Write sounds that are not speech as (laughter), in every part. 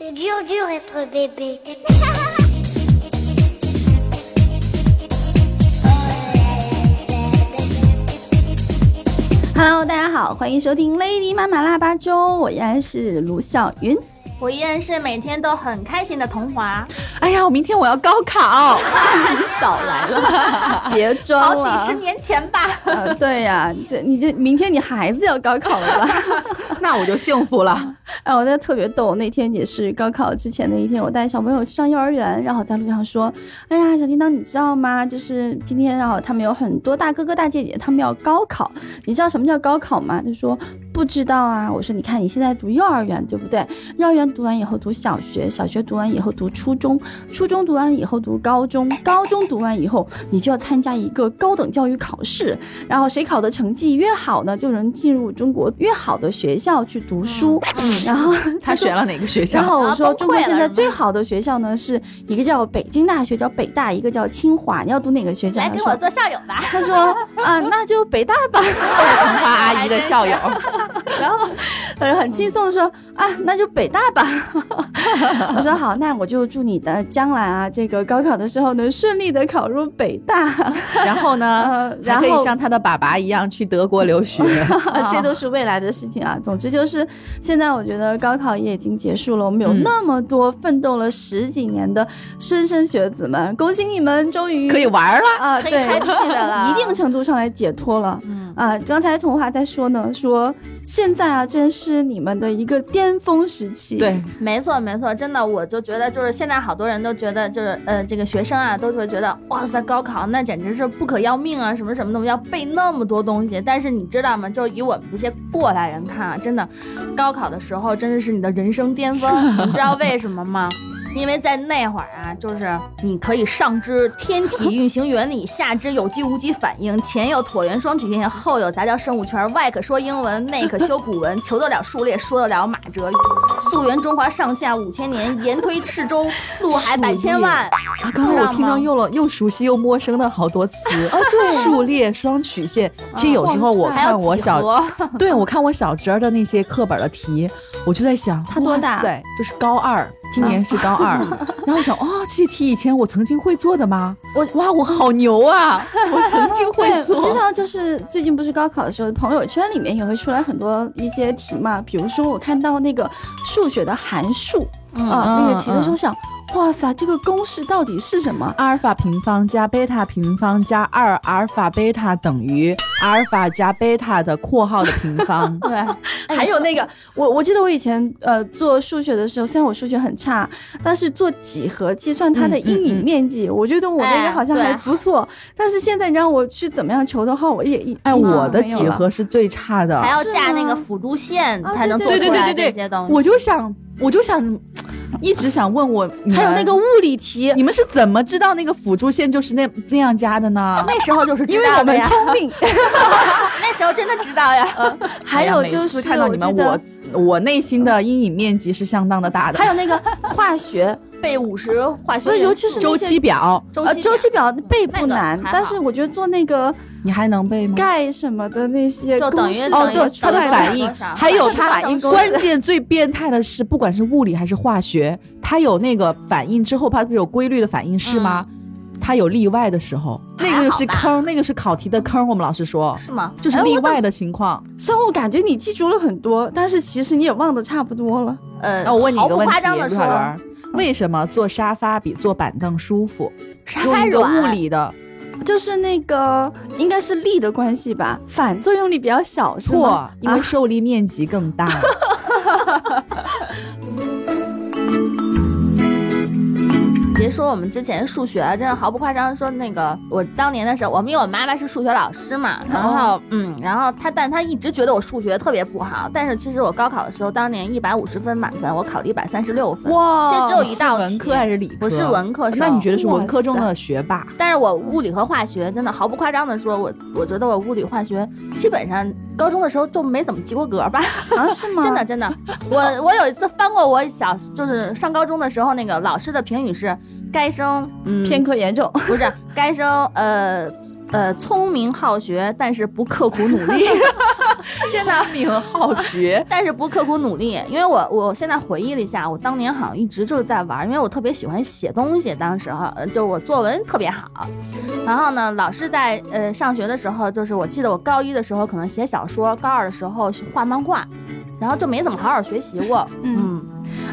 Hello，大家好，欢迎收听 Lady 妈妈腊八粥，我依然是卢小云。我依然是每天都很开心的童华，哎呀，我明天我要高考，你 (laughs) 少来了，(laughs) 别装了好。几十年前吧。呃，对呀、这你这明天你孩子要高考了吧？(laughs) 那我就幸福了。哎，我那特别逗，那天也是高考之前的一天，我带小朋友去上幼儿园，然后在路上说，哎呀，小叮当，你知道吗？就是今天，然后他们有很多大哥哥大姐姐，他们要高考，你知道什么叫高考吗？他说不知道啊。我说你看你现在读幼儿园对不对？幼儿园读完以后读小学，小学读完以后读初中，初中读完以后读高中，高中读完以后你就要参加一个高等教育考试，然后谁考的成绩越好呢，就能进入中国越好的学校去读书。嗯然后 (laughs) 他选了哪个学校 (laughs) 然？后我啊说，中国现在最好的学校呢，是一个叫北京大学，叫北大；一个叫清华。你要读哪个学校？来跟我做校友吧。他说啊，那就北大吧。(laughs) 童花阿姨的校友，(laughs) 然后呃很轻松的说啊，那就北大吧。(laughs) 我说好，那我就祝你的将来啊，这个高考的时候能顺利的考入北大。(laughs) 然后呢呃，然还可以后像他的爸爸一样去德国留学。这都是未来的事情啊。总之就是，现在我觉得高考也已经结束了，我们有嗯那么多奋斗了十几年的莘莘学子们，恭喜你们，终于可以玩了。啊，对，可以开屁的了一定程度上来解脱了。嗯，啊，刚才童话在说呢，说现在啊，正是你们的一个巅峰时期。对，没错没错，真的，我就觉得就是现在好多人都觉得就是呃这个学生啊都会觉得哇塞高考那简直是不可要命啊什么什么的，要背那么多东西。但是你知道吗？就是以我们这些过来人看啊，真的高考的时候真的是你的人生巅峰，你知道为什么吗？因为在那会儿啊，就是你可以上知天体运行原理，下知有机无机反应，前有椭圆双曲线，后有杂交生物圈，外可说英文，内可修古文，求得了数列，说得了马哲。溯源中华上下五千年，延推赤州，陆海百千万。啊，刚才我听到知道吗又了又熟悉又陌生的好多词。啊，对，数列双曲线，其实 (laughs) 有时候我看我小，何，对我看我小侄儿的那些课本的题，我就在想，他多大哇塞，这是高二，今年是高二。(laughs) 然后我想，哦，这些题以前我曾经会做的吗？我哇，我好牛啊！我曾经会对，做。至少就是最近不是高考的时候，朋友圈里面也会出来很多一些题嘛，比如说我看到那个数学的函数嗯啊、那个题的时候嗯想，哇塞，这个公式到底是什么？阿尔法平方加贝塔平方加二阿尔法贝塔等于阿尔法加贝塔的括号的平方。(laughs) 对，(laughs) 还有那个，我我记得我以前呃做数学的时候，虽然我数学很差，但是做几何计算它的阴影嗯面积，我觉得我那个哎好像还不错。但是现在你让我去怎么样求的话，我也一哎，我的几何是最差的还。要是架那个辅助线啊才能做对出来对对对对这些东西。我就想，我就想，一直想问我，还有那个物理题，你们是怎么知道那个辅助线就是那那样加的呢？那时候就是因为我们聪明。(laughs) 那时候真的知道呀。还有就是次看到你们，我我内心的阴影面积是相当的大的。还有那个化学，背五十化学尤其是周期表，呃，周期周期表背不那个难，但是我觉得做那个你还能背吗？钙什么的那些就等于哦，对，它的反应，还有它反应关键 (laughs) 最变态的是，不管是物理还是化学，它有那个反应之后，它不是有规律的反应式吗？它有例外的时候，那个是坑，那个是考题的坑。我们老师说，是吗？就是例外的情况。生物感觉你记住了很多，但是其实你也忘得差不多了。呃，那我问你一个问题，陆小，圆，为什么坐沙发比坐板凳舒服？沙发用一个物，理的就是那个应该是力的关系吧，反作用力比较小，是错吗？，因为啊受力面积更大。(laughs) 我们之前数学啊，真的毫不夸张。说那个我当年的时候，我们因为我妈妈是数学老师嘛，然后嗯，然后她，但她一直觉得我数学特别不好。但是其实我高考的时候，当年一百五十分满分，我考了一百三十六分。哇，其实只有一道是文题科还是理科？我是文科生那你觉得是文科中的学霸？但是我物理和化学真的毫不夸张的说，我我觉得我物理化学基本上高中的时候就没怎么及过格吧，啊是吗？(laughs) 真的真的。我我有一次翻过我小就是上高中的时候那个老师的评语是，该生嗯。偏科严重。(laughs) 不是该生呃呃聪明好学，但是不刻苦努力。(laughs) 真的。你很好学，(laughs) 但是不刻苦努力，因为我我现在回忆了一下，我当年好像一直就是在玩，因为我特别喜欢写东西，当时哈，呃就是我作文特别好，然后呢，老师在呃上学的时候，就是我记得我高一的时候可能写小说，高二的时候画漫画，然后就没怎么好好学习过，嗯，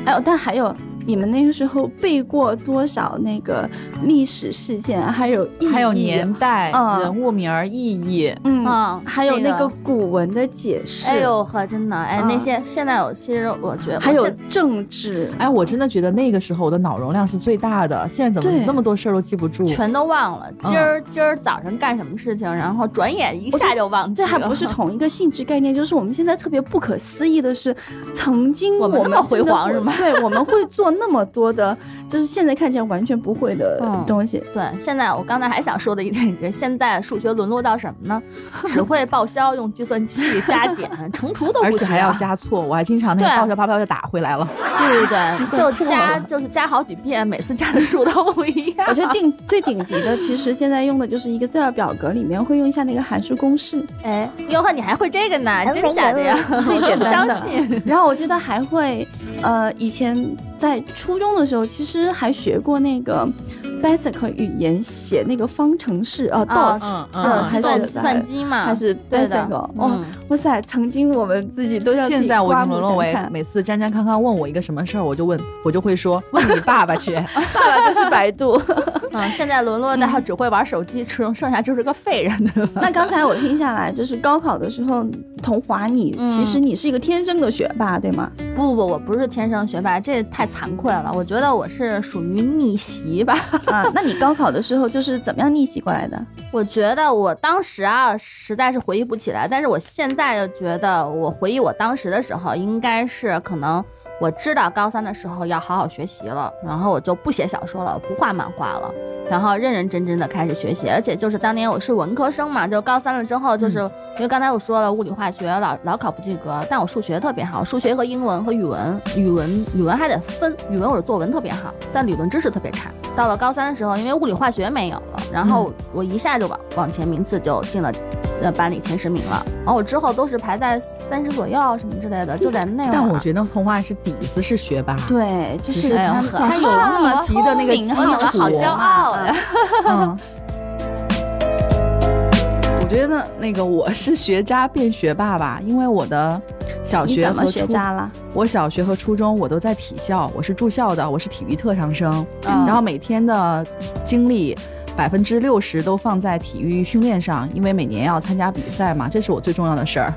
哎呦，但还有你们那个时候背过多少那个历史事件，还有意义还有年代、嗯。人物名儿、意义。嗯嗯还有那个。古文的解释，哎呦呵，真的，哎，嗯。那些现在我其实我觉得还有政治，哎，我真的觉得那个时候我的脑容量是最大的，现在怎么那么多事儿都记不住？全都忘了，嗯。今儿今儿早上干什么事情，然后转眼一下就忘记了，这还不是同一个性质概念，就是我们现在特别不可思议的是，曾经我们那么辉煌是吗？对，我们会做那么多的，就是现在看起来完全不会的嗯东西。对，现在我刚才还想说的一点是，现在数学沦落到什么呢？(laughs) 只会报销，用计算器加减、(laughs) 乘除都不学而且还要啊加错，我还经常那个报销啪啪就打回来了。对对对，(laughs) 就加就是加好几遍，每次加的数都不一样。我觉得顶最顶级的，其实现在用的就是 Excel 表格里面会用一下那个函数公式，哎，哟呵，你还会这个呢？真假的呀？最简不相单的信。然后我觉得还会，呃，以前在初中的时候，其实还学过那个 Basic 语言写那个方程式，呃啊，DOS，还是计算机嘛，还是 Basic，哦，嗯哇塞，曾经我们自己都要现在我已经沦落为每次詹詹康康问我一个什么事儿，我就问，(laughs) 我就会说问你爸爸去。(laughs) 爸爸就是百度。(laughs) 嗯，现在沦落到只会玩手机，剩剩下就是个废人的。那刚才我听下来，就是高考的时候，童华你嗯其实你是一个天生的学霸，对吗？不不不，我不是天生学霸，这太惭愧了。我觉得我是属于逆袭吧。啊，那你高考的时候就是怎么样逆袭过来的？(laughs) 我觉得我当时啊，实在是回忆不起来，但是我现在就觉得，我回忆我当时的时候，应该是可能我知道高三的时候要好好学习了，然后我就不写小说了，不画漫画了。然后认认真真的开始学习，而且就是当年我是文科生嘛，就高三了之后，就是、因为刚才我说了物理化学老老考不及格，但我数学特别好，数学和英文和语文，语文语文还得分，语文我是作文特别好，但理论知识特别差。到了高三的时候，因为物理化学没有了，然后我一下就往往前名次就进了。呃，班里前十名了，然后我之后都是排在三十左右什么之类的，就在那会儿。但我觉得童话是底子是学霸，对，就是是他有啊逆袭的那个基础，好骄傲呀！(laughs) 嗯。我觉得那个我是学渣变学霸吧，因为我的小学和初学渣了？我小学和初中我都在体校，我是住校的，我是体育特长生，嗯然后每天的精力百分之六十都放在体育训练上，因为每年要参加比赛嘛，这是我最重要的事儿。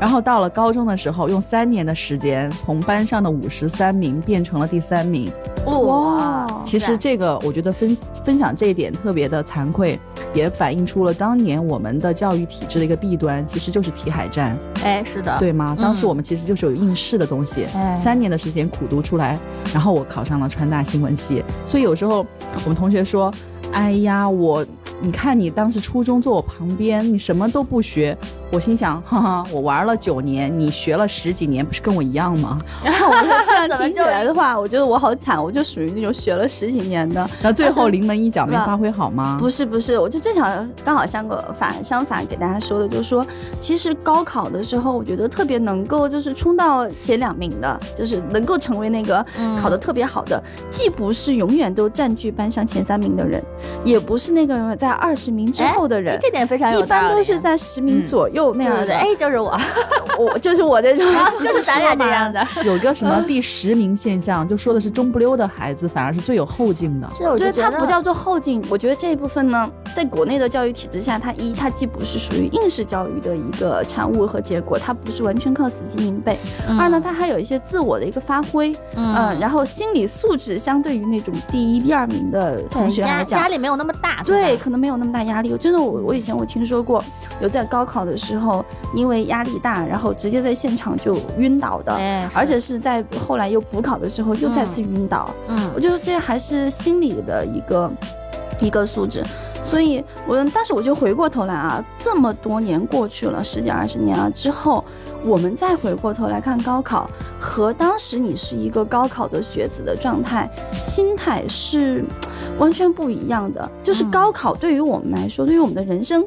然后到了高中的时候，用三年的时间从班上的五十三名变成了第三名。哇，其实这个我觉得分分享这一点特别的惭愧，也反映出了当年我们的教育体制的一个弊端，其实就是题海战。哎，是的，对吗？嗯当时我们其实就是有应试的东西，哎三年的时间苦读出来，然后我考上了川大新闻系。所以有时候我们同学说：“哎呀，我你看你当时初中坐我旁边，你什么都不学。”我心想：哈哈，我玩了九年，你学了十几年，不是跟我一样吗？(laughs) 然后我就这样听起来的话，我觉得我好惨，我就属于那种学了十几年的。那最后临门一脚没发挥好吗？不是不是，我就正想刚好相个反相反给大家说的，就是说，其实高考的时候，我觉得特别能够就是冲到前两名的，就是能够成为那个嗯考得特别好的，既不是永远都占据班上前三名的人，也不是那个在二十名之后的人。这点非常有一般都是在十名嗯左右那样的，哎，就是我，(laughs) 我就是我这种，就是咱俩这样的。有个什么第十名现象，就说的是中不溜的孩子反而是最有后劲的。是我觉得得它不叫做后劲，我觉得这一部分呢，在国内的教育体制下，它一它既不是属于应试教育的一个产物和结果，它不是完全靠死记硬背；二呢，他还有一些自我的一个发挥，嗯，然后心理素质相对于那种第一、第二名的同学来讲压压。力没有那么大，对，可能没有那么大压力。真的，我我以前我听说过，有在高考的时候，因为压力大，然后直接在现场就晕倒的，哎，而且是在后来又补考的时候又再次晕倒。嗯我觉得这还是心理的一个一个素质。所以我，但是我就回过头来啊，这么多年过去了，十几二十年了之后，我们再回过头来看高考，和当时你是一个高考的学子的状态、心态是完全不一样的。就是嗯高考对于我们来说，对于我们的人生。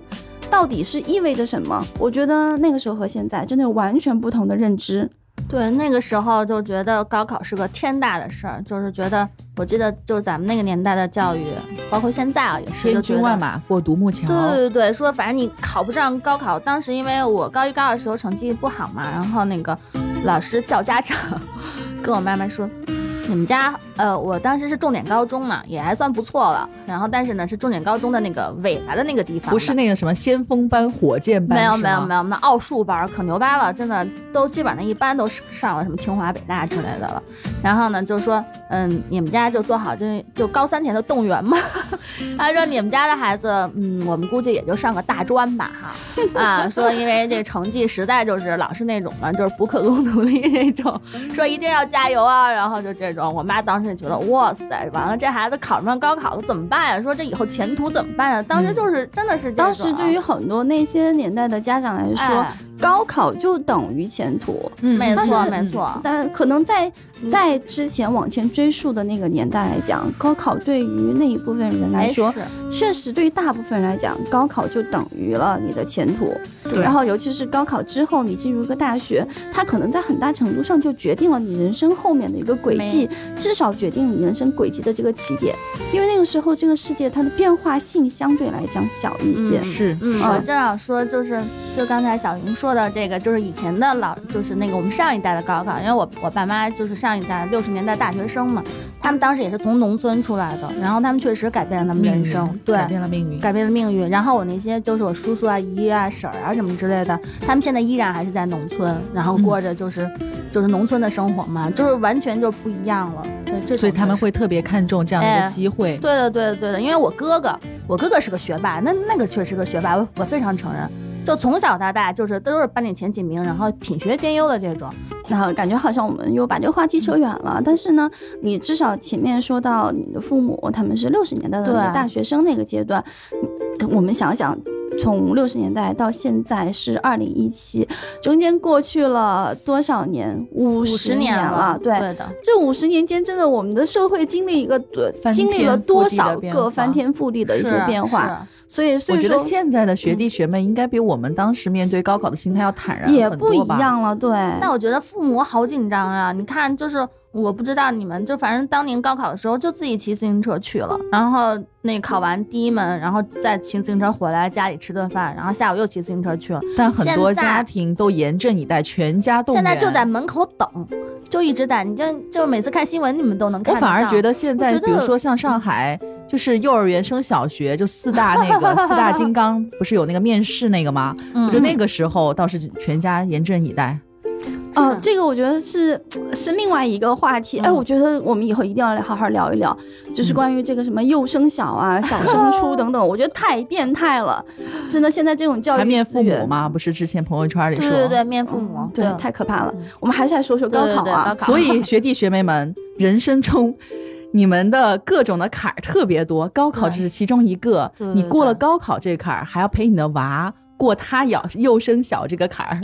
到底是意味着什么？我觉得那个时候和现在真的有完全不同的认知。对，那个时候就觉得高考是个天大的事儿，就是觉得，我记得就咱们那个年代的教育，包括现在啊，也是千军万马过独木桥。对对对，说反正你考不上高考，当时因为我高一高二的时候成绩不好嘛，然后那个老师叫家长，(laughs) 跟我妈妈说，你们家呃，我当时是重点高中嘛，也还算不错了，然后但是呢是重点高中的那个尾巴的那个地方，不是那个什么先锋班、火箭班，没有没有没有，那奥数班儿可牛掰了，真的都基本上一般都是上了什么清华、北大之类的了。然后呢，就说嗯，你们家就做好这就高三前的动员嘛。(laughs) 他说你们家的孩子，嗯，我们估计也就上个大专吧哈。啊，说因为这成绩实在就是老是那种嘛，就是不可供努力那种，说一定要加油啊。然后就这种，我妈当时也觉得哇塞，完了这孩子考上高考了怎么办呀？说这以后前途怎么办呀？当时就是、真的是这当时对于很多那些年代的家长来说，哎高考就等于前途。嗯，没错没错。但可能在在之前往前追溯的那个年代来讲，高考对于那一部分人来哎说，确实对于大部分人来讲，高考就等于了你的前途。对然后尤其是高考之后，你进入一个大学，它可能在很大程度上就决定了你人生后面的一个轨迹，至少决定你人生轨迹的这个起点。因为那个时候这个世界它的变化性相对来讲小一些。嗯是嗯，嗯我正要说，就是就刚才小云说的这个，就是以前的老，就是那个我们上一代的高考，因为我我爸妈就是上一代六十年代大学生嘛，他们当时也是从农村出来的，然后他们确实改变了他们人生，对，改变了命运。改变了命运。然后我那些就是我叔叔啊、姨姨啊、婶儿啊什么之类的，他们现在依然还是在农村，然后过着就是、就是农村的生活嘛，就是完全就不一样了。对，这所以他们会特别看重这样的一哎个机会。对的，对的，对的，因为我哥哥，我哥哥是个学霸，那那个确实是个学霸，我我非常承认。就从小到大，就是都是班里前几名，然后品学兼优的这种。然后感觉好像我们又把这个话题扯远了，但是呢，你至少前面说到你的父母他们是六十年代的大学生那个阶段，嗯我们想想。从六十年代到现在是二零一七，中间过去了多少年？五五十年了。对，对的，这五十年间，真的我们的社会经历一个经历了多少个翻天覆地的一些变化，所以所以我觉得说现在的学弟学妹应该比我们当时面对高考的心态要坦然也不一。样了。对，但我觉得父母好紧张啊！你看，就是我不知道你们，就反正当年高考的时候，就自己骑自行车去了，然后那考完第一门，然后再骑自行车回来家里吃顿饭，然后下午又骑自行车去了。但很多家庭都严阵以待，全家动员。现在就在门口等，就一直在。你就就每次看新闻，你们都能看到。我反而觉得现在，比如说像上海，就是幼儿园升小学，就四大那个 (laughs) 四大金刚，不是有那个面试那个吗？嗯我觉得那个时候倒是全家严阵以待。哦是，这个我觉得是是另外一个话题。哎，嗯我觉得我们以后一定要来好好聊一聊，就是关于这个什么幼升小啊、小升初 (laughs) 等等，我觉得太变态了。真的，现在这种教育还面父母？吗？不是之前朋友圈里说。对对对，面父母，对，太可怕了嗯。我们还是来说说高考啊。对高 (laughs) 考所以 (laughs) 学弟学妹们，人生中你们的各种的坎儿特别多，高考只是其中一个。对对你过了高考这坎儿，还要陪你的娃过他幼幼升小这个坎儿。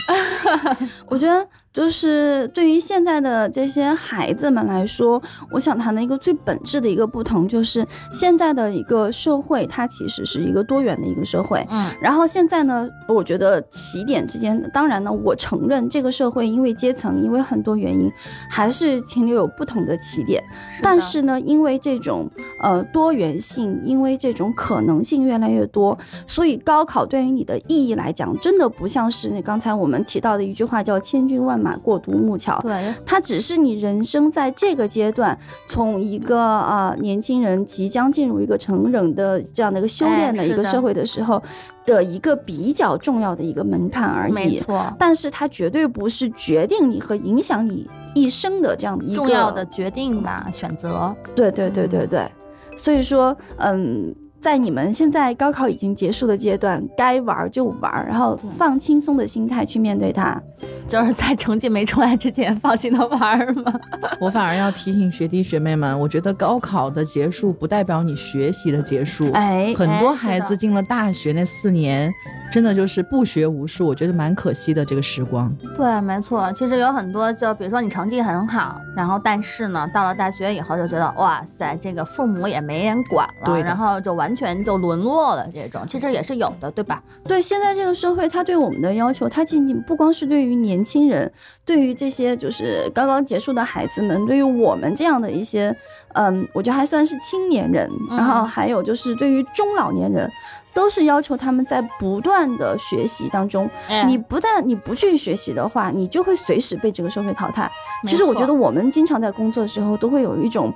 我觉得就是对于现在的这些孩子们来说，我想谈的一个最本质的一个不同，就是现在的一个社会，它其实是一个多元的一个社会。嗯，然后现在呢，我觉得起点之间，当然呢，我承认这个社会因为阶层，因为很多原因，还是停留有不同的起点。是但是呢，因为这种呃多元性，因为这种可能性越来越多，所以高考对于你的意义来讲，真的不像是你刚才我们提到的一句话叫“千军万马过独木桥”。对，它只是你人生在这个阶段，从一个啊、年轻人即将进入一个成人的这样的一个修炼的一个社会的时候的一个比较重要的一个门槛而已。没错，但是它绝对不是决定你和影响你一生的这样的一个重要的决定吧，选择。对对对对对，所以说，嗯，在你们现在高考已经结束的阶段，该玩儿就玩儿，然后放轻松的心态去面对它。就是在成绩没出来之前放心的玩儿嘛。(laughs) 我反而要提醒学弟学妹们，我觉得高考的结束不代表你学习的结束。哎，很多孩子进了大学那四年，真的就是不学无术，我觉得蛮可惜的这个时光。对，没错。其实有很多，就比如说你成绩很好，然后但是呢，到了大学以后就觉得，哇塞，这个父母也没人管了，对然后就完全就沦落了。这种其实也是有的，对吧？对，现在这个社会，他对我们的要求，它仅仅不光是对于年轻人，对于这些就是刚刚结束的孩子们，对于我们这样的一些，嗯，我觉得还算是青年人，嗯然后还有就是对于中老年人，都是要求他们在不断的学习当中，哎你不但你不去学习的话，你就会随时被这个社会淘汰。其实我觉得我们经常在工作的时候，都会有一种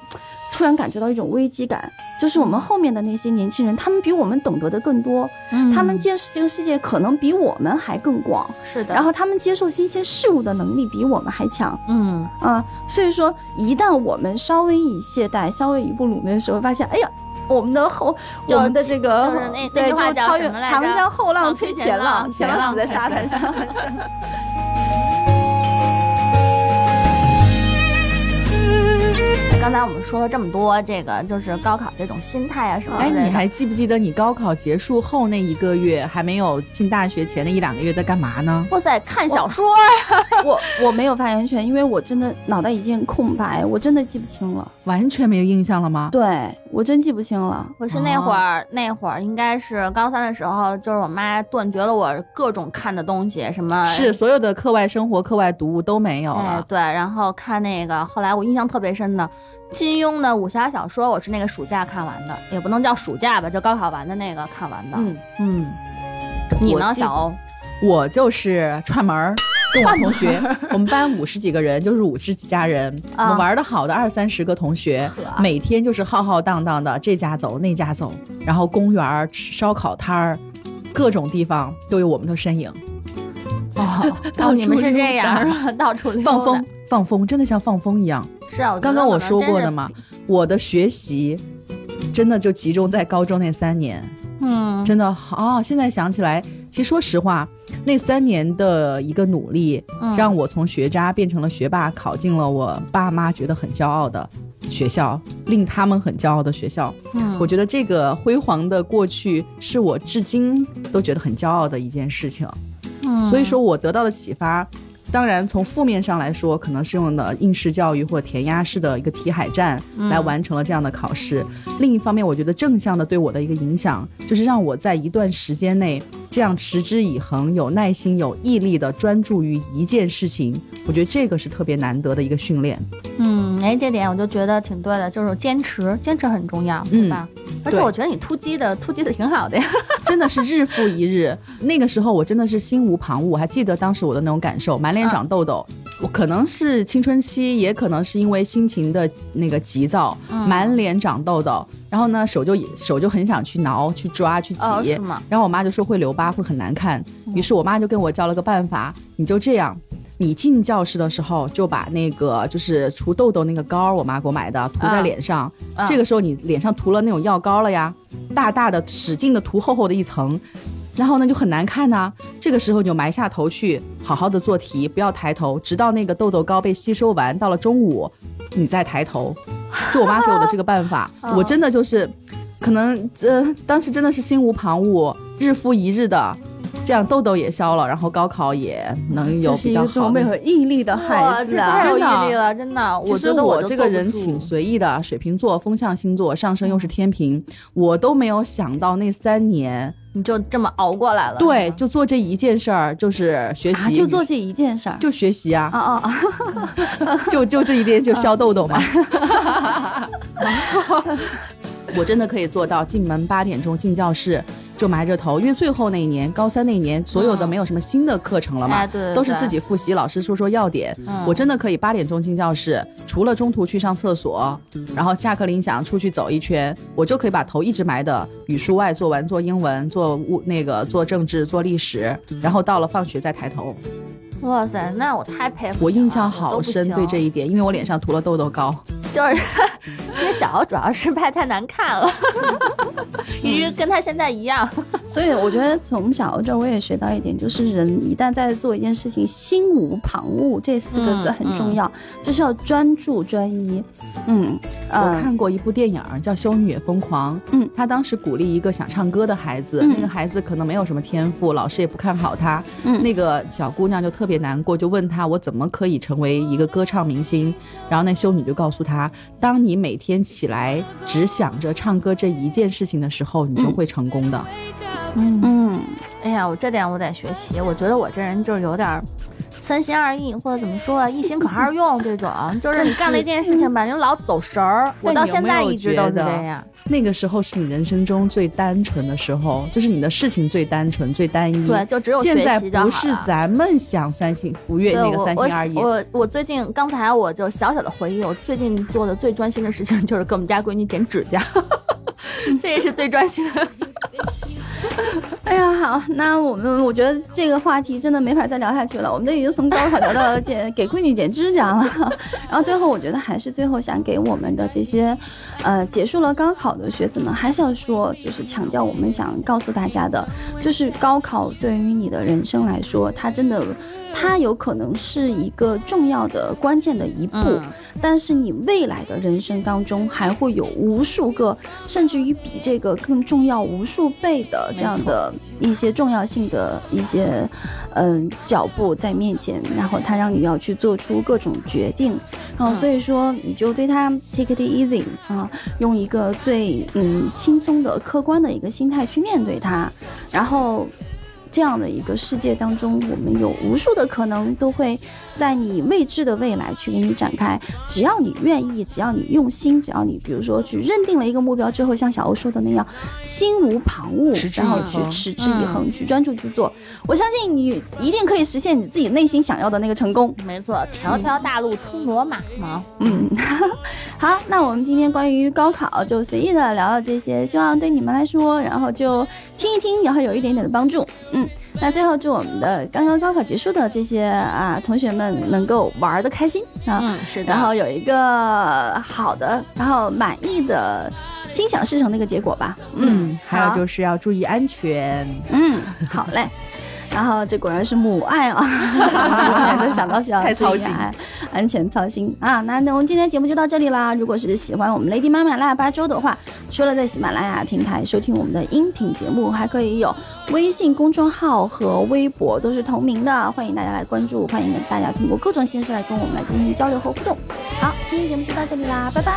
突然感觉到一种危机感，就是我们后面的那些年轻人，他们比我们懂得的更多。嗯他们见识这个世界可能比我们还更广，是的，然后他们接受新鲜事物的能力比我们还强嗯，啊。所以说，一旦我们稍微一懈怠，稍微一不努力的时候，发现，哎呀。我们的后，我们的这个就是对，句话就超越长江后浪浪推推前前浪，前浪死在沙滩上。(laughs) 刚才我们说了这么多，这个就是高考这种心态啊什么的。你还记不记得你高考结束后那一个月，还没有进大学前的一两个月在干嘛呢？哇塞，看小说，我我没有发言权，因为我真的脑袋已经空白，我真的记不清了。完全没有印象了吗？对我真记不清了。我是那会儿，那会儿应该是高三的时候，就是我妈断绝了我各种看的东西，什么是所有的课外生活、课外读物都没有了。哎对，然后看那个，后来我印象特别深的金庸的武侠小说，我是那个暑假看完的，也不能叫暑假吧，就高考完的那个看完的。嗯，嗯，你呢，小欧？我就是串门儿。跟我同学，我们班五十几个人，就是五十几家人，我啊们玩的好的二三十个同学，每天就是浩浩荡荡的，这家走那家走，然后公园烧烤摊儿，各种地方都有我们的身影。哦，(laughs) 到哦，你们处是这样？到处溜放风，放风，真的像放风一样。是啊，刚刚我说过的嘛，嘛，我的学习真的就集中在高中那三年，嗯，真的好、哦。现在想起来，其实说实话，那三年的一个努力，嗯让我从学渣变成了学霸，考进了我爸妈觉得很骄傲的学校，令他们很骄傲的学校。嗯我觉得这个辉煌的过去，是我至今都觉得很骄傲的一件事情。嗯所以说我得到的启发，当然从负面上来说，可能是用的应试教育或填鸭式的一个题海战来完成了这样的考试。另一方面，我觉得正向的对我的一个影响，就是让我在一段时间内这样持之以恒、有耐心、有毅力的专注于一件事情。我觉得这个是特别难得的一个训练。嗯，哎，这点我就觉得挺对的，就是坚持，坚持很重要，对吧？而且我觉得你突击的突击的挺好的呀。(laughs) 真的是日复一日。那个时候我真的是心无旁骛，我还记得当时我的那种感受，满脸长痘痘。我可能是青春期，也可能是因为心情的那个急躁，嗯满脸长痘痘。然后呢，手就手就很想去挠、去抓、去挤。哦，是吗？然后我妈就说会留疤，会很难看。于是我妈就跟我教了个办法，你就这样。你进教室的时候，就把那个就是除痘痘那个膏，我妈给我买的，涂在啊脸上。啊这个时候你脸上涂了那种药膏了呀，大大的使劲的涂厚厚的一层，然后呢就很难看呐、这个时候你就埋下头去，好好的做题，不要抬头，直到那个痘痘膏被吸收完，到了中午你再抬头。就我妈给我的这个办法，哦 (laughs) 我真的就是，可能呃当时真的是心无旁骛，日复一日的。这样痘痘也消了，然后高考也能有比较好一个多么有。毅力的，孩子啊！太有真的毅力了，真的。其实我觉得就我这个人挺随意的，水瓶座，风象星座，上升又是天平，我都没有想到那三年，你就这么熬过来了。对，就做这一件事儿，就是学习，啊，就做这一件事儿。就学习啊，啊啊啊！(laughs) (laughs) 就就这一点就消痘痘嘛。(laughs) 我真的可以做到，进门八点钟进教室就埋着头，因为最后那一年，高三那一年，所有的嗯没有什么新的课程了嘛，哎对对都是自己复习，老师说说要点。嗯我真的可以八点钟进教室，除了中途去上厕所，然后下课铃响出去走一圈，我就可以把头一直埋的语数外做完，做英文，做物那个做政治，做历史，然后到了放学再抬头。哇塞，那我太佩服了。我印象好深，对这一点，因为我脸上涂了痘痘膏。就是，小敖主要是拍太难看了，因为跟他现在一样。所以我觉得从小这我也学到一点，就是人一旦在做一件事情，心无旁骛这四个字很重要，就是要专注专一。嗯，我呃，看过一部电影叫《修女也疯狂》，嗯，他当时鼓励一个想唱歌的孩子，嗯那个孩子可能没有什么天赋，老师也不看好他，嗯那个小姑娘就特别难过，就问他我怎么可以成为一个歌唱明星？然后那修女就告诉他，当你每天起来只想着唱歌这一件事情的时候，你就会成功的。嗯，嗯，哎呀，我这点我得学习。我觉得我这人就是有点三心二意，或者怎么说啊，一心可二用这种。就是你干了一件事情吧，你老走神儿。我到现在一直都是这样。那个时候是你人生中最单纯的时候，就是你的事情最单纯、最单一。对，就只有学现在习就好了。不是咱们想三心不悦对那个我我三心二意。我我最近刚才我就小小的回忆，我最近做的最专心的事情就是给我们家闺女剪指甲，(laughs) 这也是最专心的。(laughs) (laughs) (laughs) 哎呀，好，那我们我觉得这个话题真的没法再聊下去了，我们都已经从高考聊到剪给闺女剪指甲了，(laughs) 然后最后我觉得还是最后想给我们的这些，呃，结束了高考的学子们，还是要说，就是强调我们想告诉大家的，就是高考对于你的人生来说，它真的，它有可能是一个重要的关键的一步，嗯。但是你未来的人生当中还会有无数个，甚至于比这个更重要无数倍的这样的一些重要性的一些，嗯、脚步在面前，然后它让你要去做出各种决定，然后所以说你就对它 take it easy 啊，用一个最嗯轻松的、客观的一个心态去面对它，然后。这样的一个世界当中，我们有无数的可能都会在你未知的未来去给你展开。只要你愿意，只要你用心，只要你比如说去认定了一个目标之后，像小欧说的那样，心无旁骛，然后去持之以恒，去专注去做。我相信你一定可以实现你自己内心想要的那个成功。没错，条条大路通罗马嘛。嗯，(laughs) 好，那我们今天关于高考就随意的聊聊这些，希望对你们来说，然后就听一听，然后有一点点的帮助。嗯，那最后祝我们的刚刚高考结束的这些啊同学们能够玩的开心啊，嗯，是的。然后有一个好的，然后满意的、心想事成的一个结果吧。嗯，还有就是要注意安全。嗯，好嘞。然后这果然是母爱啊，哈哈哈，想到就要超心，安全操心啊。那那我们今天节目就到这里啦，如果是喜欢我们 lady 妈妈腊八粥的话，除了在喜马拉雅平台收听我们的音频节目，还可以有微信公众号和微博都是同名的，欢迎大家来关注，欢迎大家通过各种形式来跟我们来进行交流和互动。好，今天节目就到这里啦，(laughs) 拜拜。